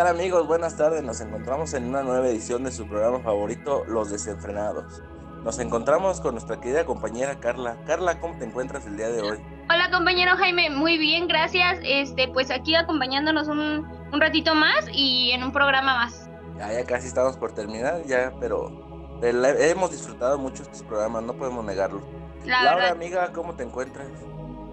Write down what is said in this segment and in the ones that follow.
Tal amigos? Buenas tardes. Nos encontramos en una nueva edición de su programa favorito, Los Desenfrenados. Nos encontramos con nuestra querida compañera Carla. Carla, ¿cómo te encuentras el día de hoy? Hola compañero Jaime, muy bien, gracias. Este, pues aquí acompañándonos un, un ratito más y en un programa más. Ya, ya casi estamos por terminar, ya, pero, pero hemos disfrutado mucho estos programas, no podemos negarlo. La Laura, verdad. amiga, ¿cómo te encuentras?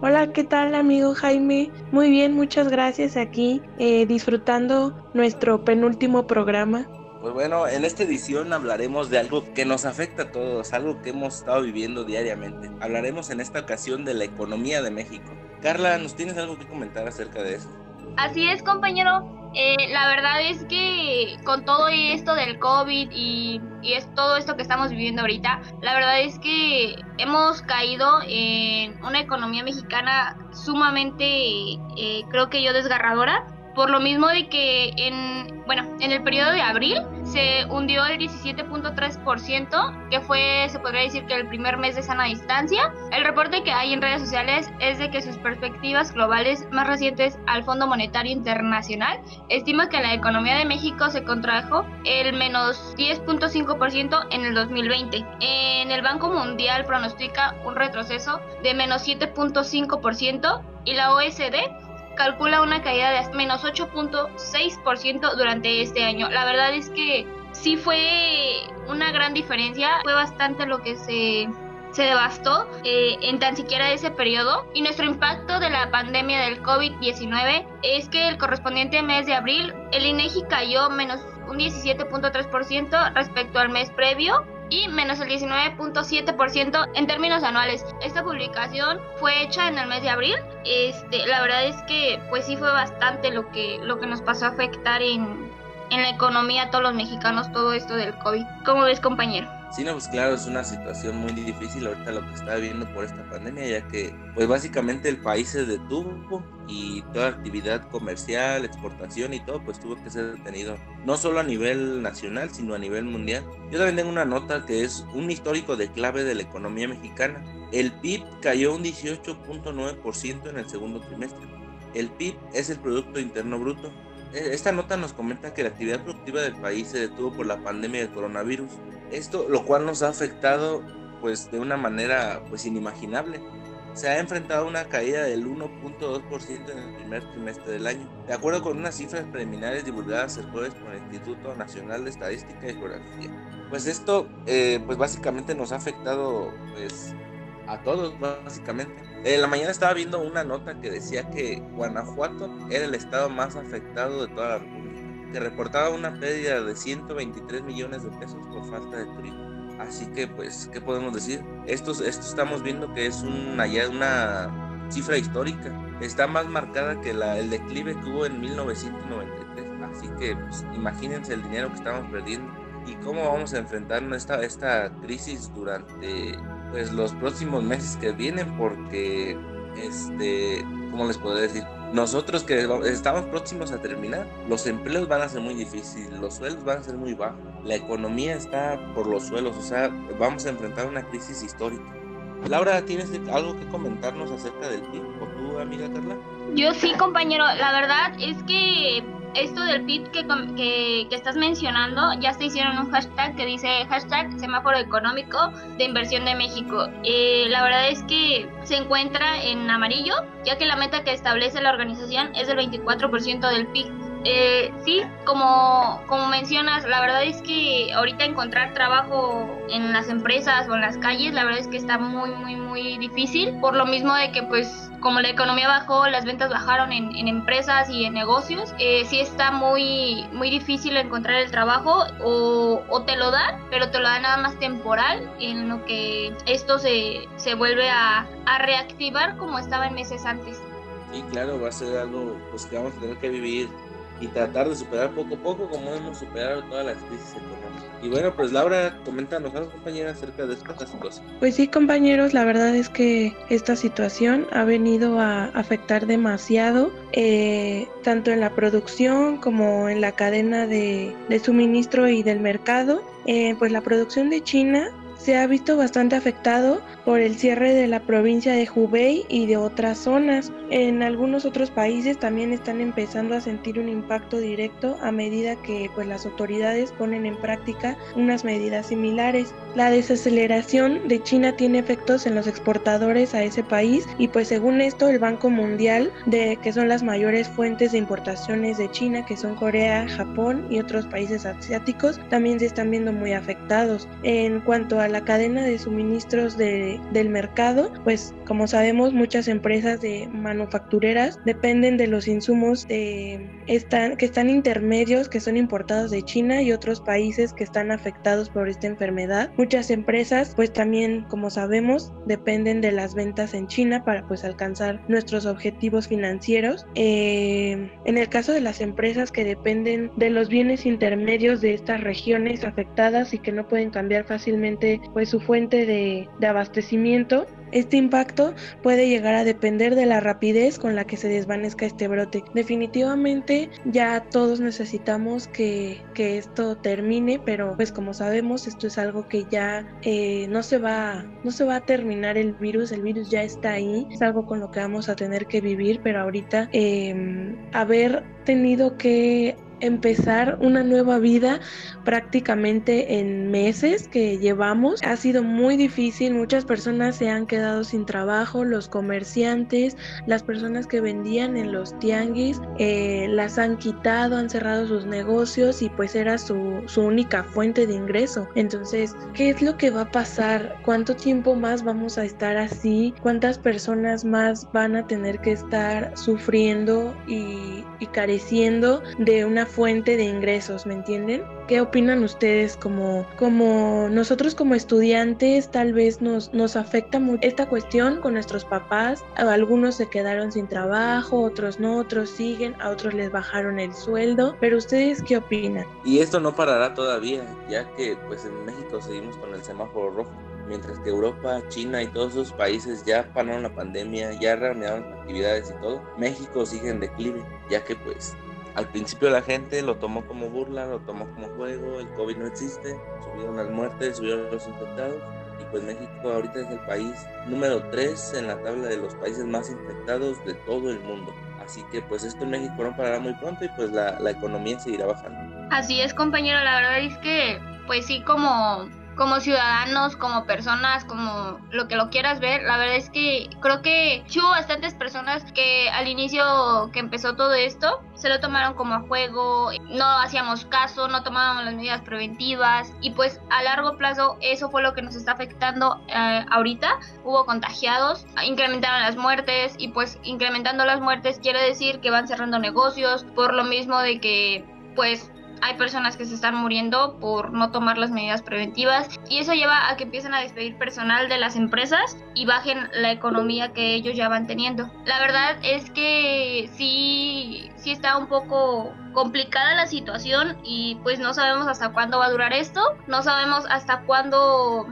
Hola, ¿qué tal amigo Jaime? Muy bien, muchas gracias aquí, eh, disfrutando nuestro penúltimo programa. Pues bueno, en esta edición hablaremos de algo que nos afecta a todos, algo que hemos estado viviendo diariamente. Hablaremos en esta ocasión de la economía de México. Carla, ¿nos tienes algo que comentar acerca de eso? Así es compañero. Eh, la verdad es que con todo esto del COVID y, es todo esto que estamos viviendo ahorita, la verdad es que hemos caído en una economía mexicana sumamente, eh, creo que yo, desgarradora. Por lo mismo de que en, bueno, en el periodo de abril se hundió el 17.3%, que fue, se podría decir que el primer mes de sana distancia. El reporte que hay en redes sociales es de que sus perspectivas globales más recientes al Fondo Monetario Internacional estima que la economía de México se contrajo el menos 10.5% en el 2020. En el Banco Mundial pronostica un retroceso de menos 7.5% y la OSD calcula una caída de menos 8.6% durante este año. La verdad es que sí fue una gran diferencia, fue bastante lo que se, se devastó eh, en tan siquiera ese periodo. Y nuestro impacto de la pandemia del COVID-19 es que el correspondiente mes de abril, el INEGI cayó menos un 17.3% respecto al mes previo y menos el 19.7% en términos anuales. Esta publicación fue hecha en el mes de abril. Este, la verdad es que pues sí fue bastante lo que lo que nos pasó a afectar en, en la economía a todos los mexicanos todo esto del COVID. ¿Cómo ves, compañero? Sí, no, pues claro, es una situación muy difícil ahorita lo que está viviendo por esta pandemia, ya que pues básicamente el país se detuvo y toda actividad comercial, exportación y todo pues tuvo que ser detenido, no solo a nivel nacional, sino a nivel mundial. Yo también tengo una nota que es un histórico de clave de la economía mexicana. El PIB cayó un 18.9% en el segundo trimestre. El PIB es el Producto Interno Bruto. E, Esta nota nos comenta que la actividad productiva del país se detuvo por la pandemia del coronavirus. Esto lo cual nos ha afectado pues de una manera pues inimaginable. Se ha enfrentado a una caída del 1.2% en el primer trimestre del año. De acuerdo con unas cifras preliminares divulgadas el jueves por el Instituto Nacional de Estadística y Geografía. Pues esto eh, pues básicamente nos ha afectado pues a todos básicamente. En la mañana estaba viendo una nota que decía que Guanajuato era el estado más afectado de toda la República, que reportaba una pérdida de 123 millones de pesos por falta de turismo. Así que, pues, ¿qué podemos decir? Esto, esto estamos viendo que es una, ya una cifra histórica. Está más marcada que la, el declive que hubo en 1993. Así que, pues, imagínense el dinero que estamos perdiendo y cómo vamos a enfrentar esta, esta crisis durante pues los próximos meses que vienen porque este cómo les podría decir nosotros que estamos próximos a terminar los empleos van a ser muy difíciles los sueldos van a ser muy bajos la economía está por los suelos o sea vamos a enfrentar una crisis histórica. Laura tienes algo que comentarnos acerca del PIB o tú amiga Carla Yo sí, compañero. La verdad es que esto del PIB que, estás mencionando, ya se hicieron un hashtag que dice hashtag semáforo económico de inversión de México. Eh, la verdad es que se encuentra en amarillo, ya que la meta que establece la organización es del 24% del PIB. Eh, sí, como, como mencionas, la verdad es que ahorita encontrar trabajo en las empresas o en las calles, la verdad es que está muy, muy, muy difícil. Por lo mismo de que, pues, como la economía bajó, las ventas bajaron en, empresas y en negocios, eh, sí está muy, muy difícil encontrar el trabajo o, o te lo dan, pero te lo dan nada más temporal, en lo que esto se, se vuelve a, a reactivar como estaba en meses antes. Sí, claro, va a ser algo pues, que vamos a tener que vivir y tratar de superar poco a poco como hemos superado todas las crisis económicas. Y bueno, pues Laura, coméntanos algo, compañera, acerca de esta situación. Pues sí, compañeros, la verdad es que esta situación ha venido a afectar demasiado, eh, tanto en la producción como en la cadena de, suministro y del mercado. Eh, pues la producción de China se ha visto bastante afectado por el cierre de la provincia de Hubei y de otras zonas. En algunos otros países también están empezando a sentir un impacto directo a medida que pues, las autoridades ponen en práctica unas medidas similares. La desaceleración de China tiene efectos en los exportadores a ese país y pues según esto el Banco Mundial de que son las mayores fuentes de importaciones de China que son Corea, Japón y otros países asiáticos también se están viendo muy afectados. En cuanto a la cadena de suministros de, del mercado, pues como sabemos muchas empresas de manufactureras dependen de los insumos de, están, que están intermedios, que son importados de China y otros países que están afectados por esta enfermedad. Muchas empresas pues también como sabemos dependen de las ventas en China para pues alcanzar nuestros objetivos financieros. Eh, en el caso de las empresas que dependen de los bienes intermedios de estas regiones afectadas y que no pueden cambiar fácilmente pues su fuente de, abastecimiento este impacto puede llegar a depender de la rapidez con la que se desvanezca este brote. Definitivamente ya todos necesitamos que, que esto termine, pero pues como sabemos esto es algo que ya eh, no, se va, no se va a terminar el virus, el virus ya está ahí, es algo con lo que vamos a tener que vivir, pero ahorita eh, haber tenido que empezar una nueva vida prácticamente en meses que llevamos. Ha sido muy difícil, muchas personas se han quedado sin trabajo, los comerciantes, las personas que vendían en los tianguis, eh, las han quitado, han cerrado sus negocios y pues era su, su única fuente de ingreso. Entonces, ¿qué es lo que va a pasar? ¿Cuánto tiempo más vamos a estar así? ¿Cuántas personas más van a tener que estar sufriendo y, y careciendo de una fuente de ingresos, ¿me entienden? ¿Qué opinan ustedes como, como nosotros como estudiantes tal vez nos, nos afecta mucho esta cuestión con nuestros papás? Algunos se quedaron sin trabajo, otros no, otros siguen, a otros les bajaron el sueldo, pero ustedes qué opinan? Y esto no parará todavía, ya que pues en México seguimos con el semáforo rojo mientras que Europa, China y todos esos países ya pararon la pandemia, ya reanudaron actividades y todo, México sigue en declive, ya que pues al principio la gente lo tomó como burla, lo tomó como juego, el COVID no existe, subieron las muertes, subieron los infectados y pues México ahorita es el país número 3 en la tabla de los países más infectados de todo el mundo. Así que pues esto en México no parará muy pronto y pues la, la economía seguirá bajando. Así es compañero, la verdad es que pues sí como como ciudadanos, como personas, como lo que lo quieras ver, la verdad es que creo que hubo bastantes personas que al inicio que empezó todo esto se lo tomaron como a juego, no hacíamos caso, no tomábamos las medidas preventivas y pues a largo plazo eso fue lo que nos está afectando eh, ahorita. Hubo contagiados, incrementaron las muertes y pues incrementando las muertes quiere decir que van cerrando negocios por lo mismo de que pues hay personas que se están muriendo por no tomar las medidas preventivas y eso lleva a que empiecen a despedir personal de las empresas y bajen la economía que ellos ya van teniendo. La verdad es que sí, sí está un poco complicada la situación y pues no sabemos hasta cuándo va a durar esto, no sabemos hasta cuándo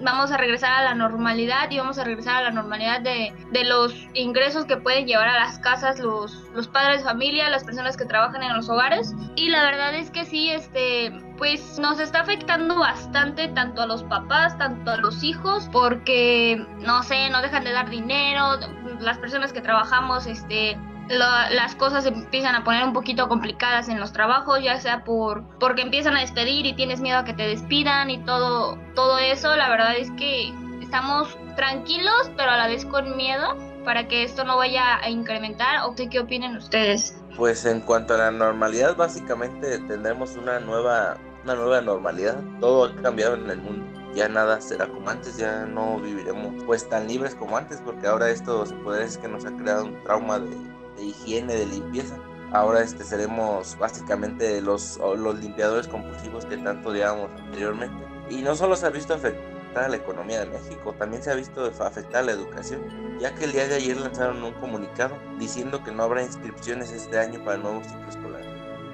vamos a regresar a la normalidad y vamos a regresar a la normalidad de, de, los ingresos que pueden llevar a las casas los, los padres de familia, las personas que trabajan en los hogares. Y la verdad es que sí, este, pues nos está afectando bastante tanto a los papás, tanto a los hijos, porque, no sé, no dejan de dar dinero, las personas que trabajamos, este, las cosas empiezan a poner un poquito complicadas en los trabajos, ya sea por porque empiezan a despedir y tienes miedo a que te despidan y todo todo eso, la verdad es que estamos tranquilos, pero a la vez con miedo para que esto no vaya a incrementar o qué opinen ustedes. Pues en cuanto a la normalidad, básicamente tendremos una nueva una nueva normalidad. Todo ha cambiado en el mundo. Ya nada será como antes, ya no viviremos pues tan libres como antes, porque ahora esto se puede decir que nos ha creado un trauma de de higiene, de limpieza. Ahora este, seremos básicamente los, los limpiadores compulsivos que tanto odiábamos anteriormente. Y no solo se ha visto afectar a la economía de México, también se ha visto afectar a la educación, ya que el día de ayer lanzaron un comunicado diciendo que no habrá inscripciones este año para el nuevo ciclo escolar.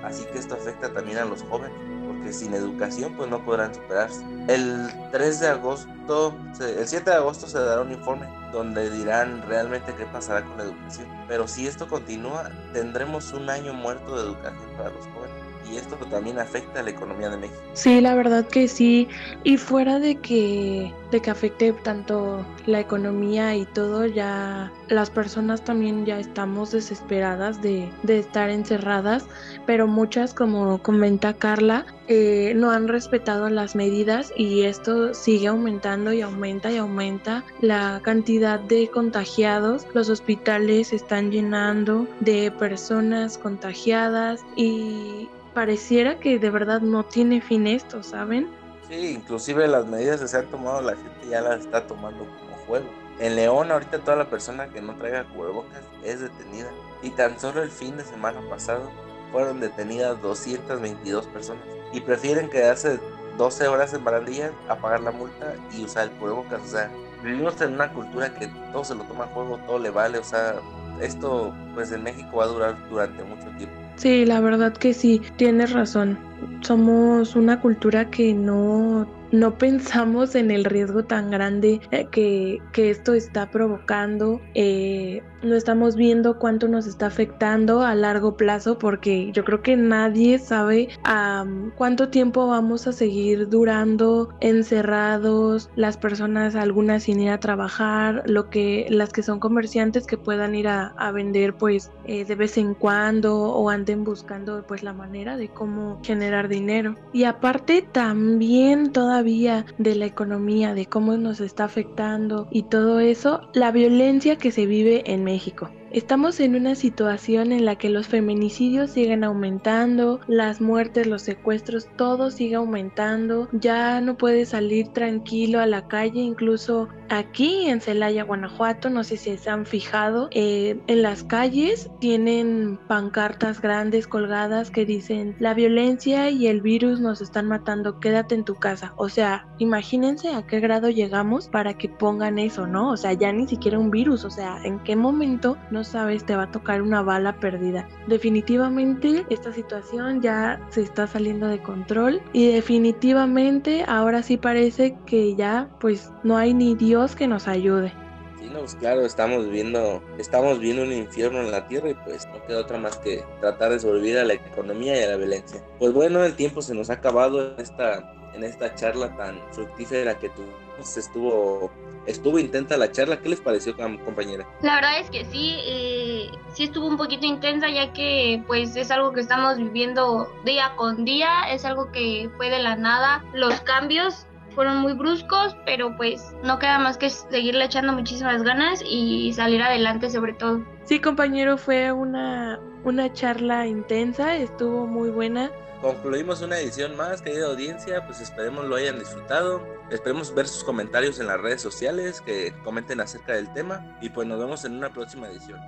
así que esto afecta también a los jóvenes sin educación pues no podrán superarse. El 3 de agosto, el 7 de agosto se dará un informe donde dirán realmente qué pasará con la educación. Pero si esto continúa, tendremos un año muerto de educación para los jóvenes y esto también afecta a la economía de México. Sí, la verdad que sí. Y fuera de que, de que afecte tanto la economía y todo, ya las personas también ya estamos desesperadas de, de estar encerradas, pero muchas, como comenta Carla, eh, no han respetado las medidas y esto sigue aumentando y aumenta y aumenta la cantidad de contagiados. Los hospitales se están llenando de personas contagiadas y pareciera que de verdad no tiene fin esto, ¿saben? Sí, inclusive las medidas que se han tomado la gente ya las está tomando como juego. En León ahorita toda la persona que no traiga cubrebocas es detenida. Y tan solo el fin de semana pasado fueron detenidas 222 personas. Y prefieren quedarse 12 horas en barandillas a pagar la multa y usar el cubrebocas. O sea, vivimos en una cultura que todo se lo toma a juego, todo le vale. O sea, esto pues en México va a durar durante mucho tiempo. Sí, la verdad que sí, tienes razón. Somos una cultura que no no pensamos en el riesgo tan grande eh, que, que esto está provocando. Eh, no estamos viendo cuánto nos está afectando a largo plazo porque yo creo que nadie sabe cuánto tiempo vamos a seguir durando encerrados, las personas algunas sin ir a trabajar, lo que las que son comerciantes que puedan ir a, a vender pues eh, de vez en cuando o anden buscando pues la manera de cómo generar dinero. Y aparte también todavía de la economía, de cómo nos está afectando y todo eso, la violencia que se vive en México. Estamos en una situación en la que los feminicidios siguen aumentando, las muertes, los secuestros, todo sigue aumentando. Ya no puedes salir tranquilo a la calle, incluso aquí en Celaya, Guanajuato, no sé si se han fijado, eh, en las calles tienen pancartas grandes colgadas que dicen la violencia y el virus nos están matando, quédate en tu casa. O sea, imagínense a qué grado llegamos para que pongan eso, ¿no? O sea, ya ni siquiera un virus, o sea, en qué momento no sabes, te va a tocar una bala perdida. Definitivamente esta situación ya se está saliendo de control y definitivamente ahora sí parece que ya pues no hay ni Dios que nos ayude. Sí, no, claro, estamos viviendo, estamos viendo un infierno en la tierra y pues no queda otra más que tratar de sobrevivir a la economía y a la violencia. Pues bueno, el tiempo se nos ha acabado en esta, en esta charla tan fructífera que tuvimos. Estuvo estuvo intensa la charla. ¿Qué les pareció, compañera? La verdad es que sí, eh, sí estuvo un poquito intensa ya que pues es algo que estamos viviendo día con día, es algo que fue de la nada. Los cambios fueron muy bruscos, pero pues no queda más que seguirle echando muchísimas ganas y salir adelante sobre todo. Sí, compañero, fue una, una charla intensa, estuvo muy buena concluimos una edición más, querida audiencia, pues esperemos lo hayan disfrutado, esperemos ver sus comentarios en las redes sociales, que comenten acerca del tema y pues nos vemos en una próxima edición.